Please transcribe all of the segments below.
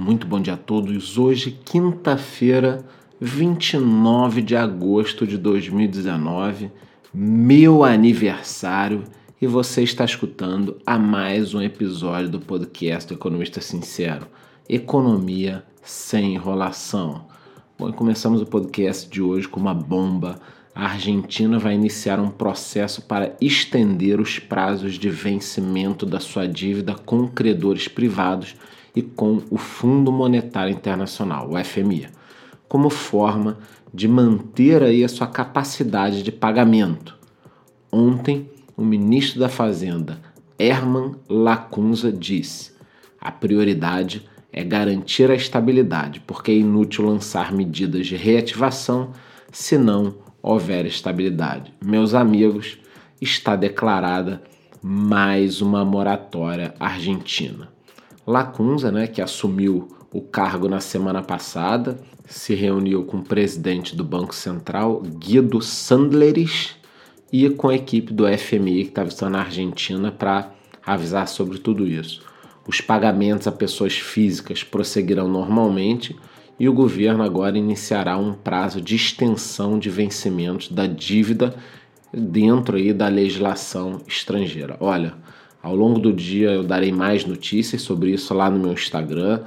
muito bom dia a todos. Hoje, quinta-feira, 29 de agosto de 2019, meu aniversário, e você está escutando a mais um episódio do podcast do Economista Sincero: Economia sem enrolação. Bom, começamos o podcast de hoje com uma bomba. A Argentina vai iniciar um processo para estender os prazos de vencimento da sua dívida com credores privados e com o Fundo Monetário Internacional, o FMI, como forma de manter aí a sua capacidade de pagamento. Ontem, o ministro da Fazenda, Herman Lacunza, disse: a prioridade é garantir a estabilidade, porque é inútil lançar medidas de reativação se não houver estabilidade. Meus amigos, está declarada mais uma moratória argentina. Lacunza, né, que assumiu o cargo na semana passada, se reuniu com o presidente do Banco Central, Guido Sandleris, e com a equipe do FMI que estava estando na Argentina para avisar sobre tudo isso. Os pagamentos a pessoas físicas prosseguirão normalmente e o governo agora iniciará um prazo de extensão de vencimentos da dívida dentro aí da legislação estrangeira. Olha, ao longo do dia eu darei mais notícias sobre isso lá no meu Instagram.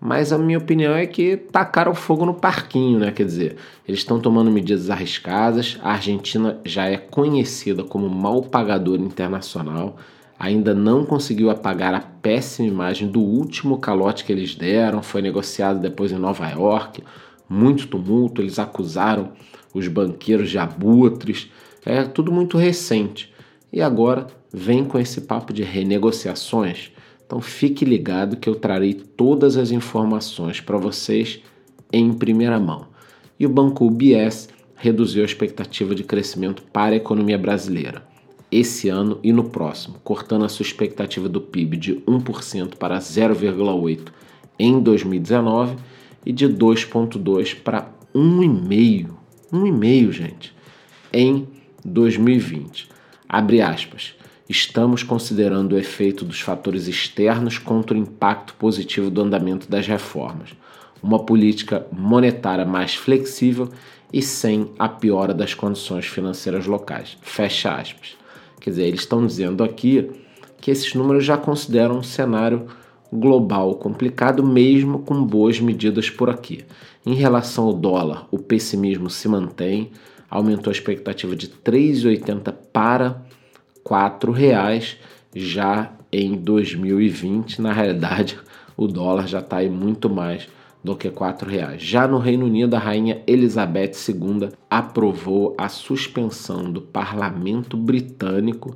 Mas a minha opinião é que tacaram fogo no parquinho, né? Quer dizer, eles estão tomando medidas arriscadas. A Argentina já é conhecida como mal pagador internacional. Ainda não conseguiu apagar a péssima imagem do último calote que eles deram. Foi negociado depois em Nova York. Muito tumulto. Eles acusaram os banqueiros de abutres. É tudo muito recente. E agora vem com esse papo de renegociações. Então fique ligado que eu trarei todas as informações para vocês em primeira mão. E o Banco UBS reduziu a expectativa de crescimento para a economia brasileira esse ano e no próximo, cortando a sua expectativa do PIB de 1% para 0,8% em 2019 e de 2,2% para 1,5%. 1,5%, gente, em 2020. Abre aspas. Estamos considerando o efeito dos fatores externos contra o impacto positivo do andamento das reformas. Uma política monetária mais flexível e sem a piora das condições financeiras locais. Fecha aspas. Quer dizer, eles estão dizendo aqui que esses números já consideram um cenário global complicado, mesmo com boas medidas por aqui. Em relação ao dólar, o pessimismo se mantém, aumentou a expectativa de 3,80 para R$ reais já em 2020. Na realidade, o dólar já está aí muito mais do que R$ reais. Já no Reino Unido, a rainha Elizabeth II aprovou a suspensão do parlamento britânico,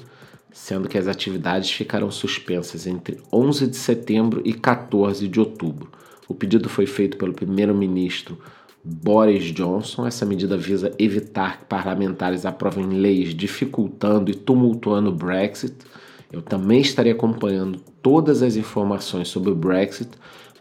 sendo que as atividades ficarão suspensas entre 11 de setembro e 14 de outubro. O pedido foi feito pelo primeiro-ministro Boris Johnson. Essa medida visa evitar que parlamentares aprovem leis dificultando e tumultuando o Brexit. Eu também estarei acompanhando todas as informações sobre o Brexit,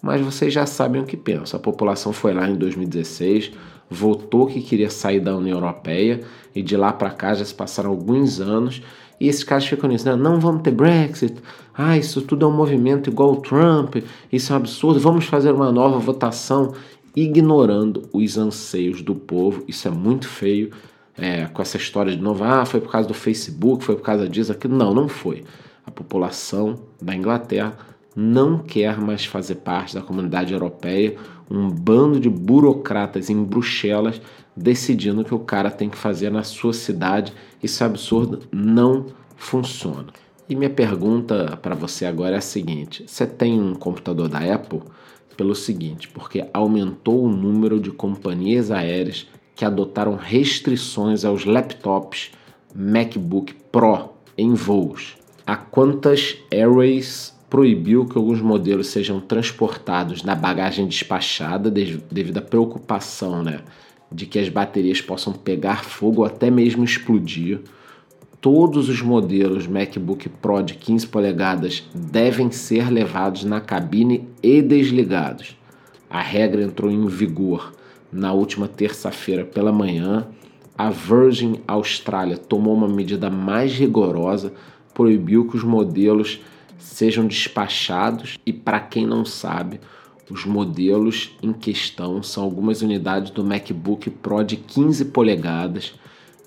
mas vocês já sabem o que penso. A população foi lá em 2016, votou que queria sair da União Europeia e de lá para cá já se passaram alguns anos e esses caras ficam nisso, né? não vamos ter Brexit, ah, isso tudo é um movimento igual o Trump, isso é um absurdo, vamos fazer uma nova votação ignorando os anseios do povo. Isso é muito feio. É, com essa história de novo, ah, foi por causa do Facebook, foi por causa disso, aquilo. Não, não foi. A população da Inglaterra não quer mais fazer parte da comunidade europeia, um bando de burocratas em Bruxelas decidindo o que o cara tem que fazer na sua cidade. Isso é absurdo, não funciona. E minha pergunta para você agora é a seguinte: você tem um computador da Apple? Pelo seguinte, porque aumentou o número de companhias aéreas que adotaram restrições aos laptops MacBook Pro em voos. A Qantas Airways proibiu que alguns modelos sejam transportados na bagagem despachada devido à preocupação né, de que as baterias possam pegar fogo ou até mesmo explodir todos os modelos MacBook Pro de 15 polegadas devem ser levados na cabine e desligados. A regra entrou em vigor na última terça-feira pela manhã. A Virgin Australia tomou uma medida mais rigorosa, proibiu que os modelos sejam despachados e para quem não sabe, Os modelos em questão são algumas unidades do MacBook Pro de 15 polegadas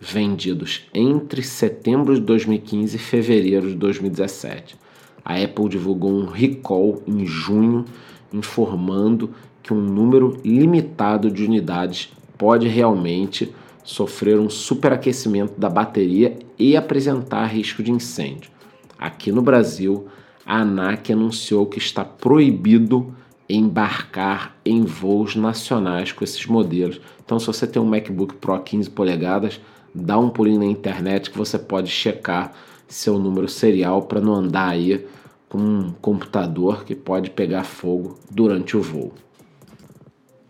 vendidos entre setembro de 2015 e fevereiro de 2017. A Apple divulgou um recall em junho informando que um número limitado de unidades pode realmente sofrer um superaquecimento da bateria e apresentar risco de incêndio. Aqui no Brasil, a ANAC anunciou que está proibido embarcar em voos nacionais com esses modelos. Então, se você tem um MacBook Pro 15 polegadas, dá um pulinho na internet que você pode checar seu número serial para não andar aí com um computador que pode pegar fogo durante o voo.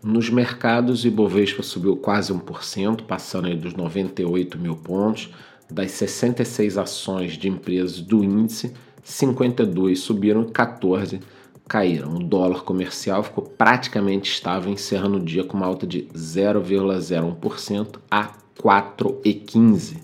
Nos mercados, o Ibovespa subiu quase 1%, passando aí dos 98 mil pontos. Das 66 ações de empresas do índice, 52 subiram e 14 caíram. O dólar comercial ficou praticamente estável, encerrando o dia com uma alta de 0,01% a 4,15.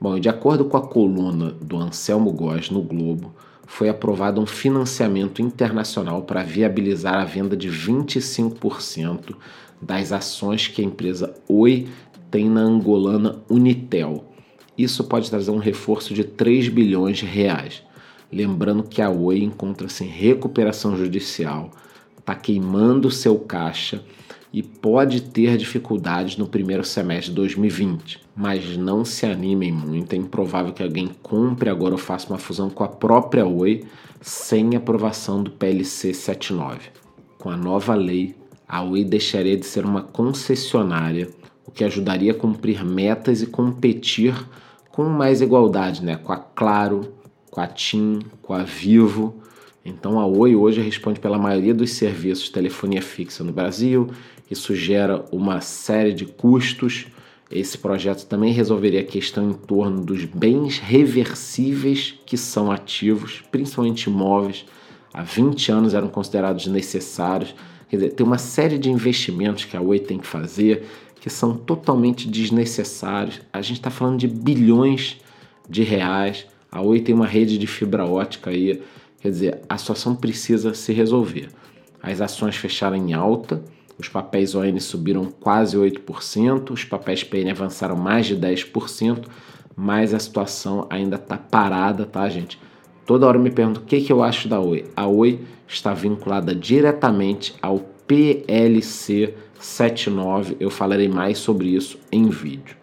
Bom, de acordo com a coluna do Anselmo Góes no Globo, foi aprovado um financiamento internacional para viabilizar a venda de 25% das ações que a empresa Oi tem na angolana Unitel. Isso pode trazer um reforço de 3 bilhões de reais. Lembrando que a Oi encontra-se em recuperação judicial, está queimando seu caixa e pode ter dificuldades no primeiro semestre de 2020. Mas não se animem muito, é improvável que alguém compre agora ou faça uma fusão com a própria Oi sem aprovação do PLC 79. Com a nova lei, a Oi deixaria de ser uma concessionária, o que ajudaria a cumprir metas e competir com mais igualdade, né? com a Claro, com a TIM, com a Vivo. Então a Oi hoje responde pela maioria dos serviços de telefonia fixa no Brasil isso gera uma série de custos. Esse projeto também resolveria a questão em torno dos bens reversíveis que são ativos, principalmente imóveis. Há 20 anos eram considerados necessários. Quer dizer, tem uma série de investimentos que a Oi tem que fazer que são totalmente desnecessários. A gente está falando de bilhões de reais. A Oi tem uma rede de fibra ótica aí. Quer dizer, a situação precisa se resolver. As ações fecharam em alta os papéis ON subiram quase 8%, os papéis PN avançaram mais de 10%, mas a situação ainda está parada, tá, gente? Toda hora eu me pergunto o que, que eu acho da Oi. A Oi está vinculada diretamente ao PLC 79, eu falarei mais sobre isso em vídeo.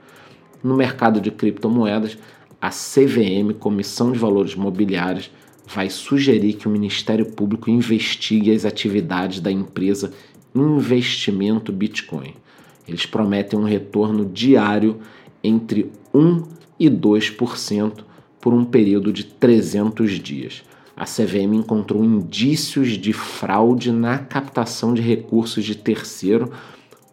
No mercado de criptomoedas, a CVM, Comissão de Valores Mobiliários, vai sugerir que o Ministério Público investigue as atividades da empresa investimento Bitcoin. Eles prometem um retorno diário entre 1 e 2% por um período de 300 dias. A CVM encontrou indícios de fraude na captação de recursos de terceiro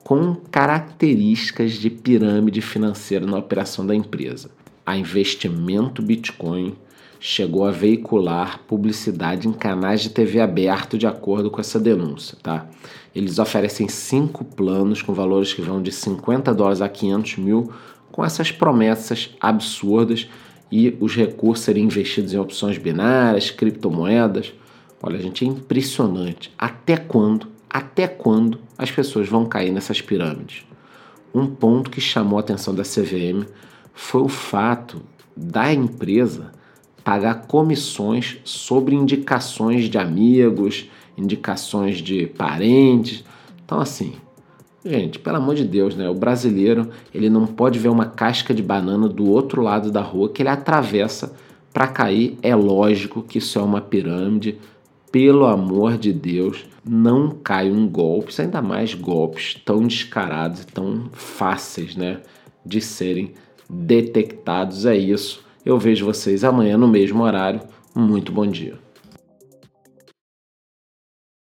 com características de pirâmide financeira na operação da empresa. A Investimento Bitcoin chegou a veicular publicidade em canais de TV aberto de acordo com essa denúncia, tá? Eles oferecem cinco planos com valores que vão de 50 dólares a 500 mil, com essas promessas absurdas e os recursos serem investidos em opções binárias, criptomoedas. Olha, gente, é impressionante. Até quando, até quando as pessoas vão cair nessas pirâmides? Um ponto que chamou a atenção da CVM foi o fato da empresa pagar comissões sobre indicações de amigos, indicações de parentes. Então, assim, gente, pelo amor de Deus, né? O brasileiro ele não pode ver uma casca de banana do outro lado da rua que ele atravessa para cair. É lógico que isso é uma pirâmide. Pelo amor de Deus, não caiam golpes, ainda mais golpes tão descarados e tão fáceis, né, de serem detectados. É isso. Eu vejo vocês amanhã no mesmo horário. Muito bom dia.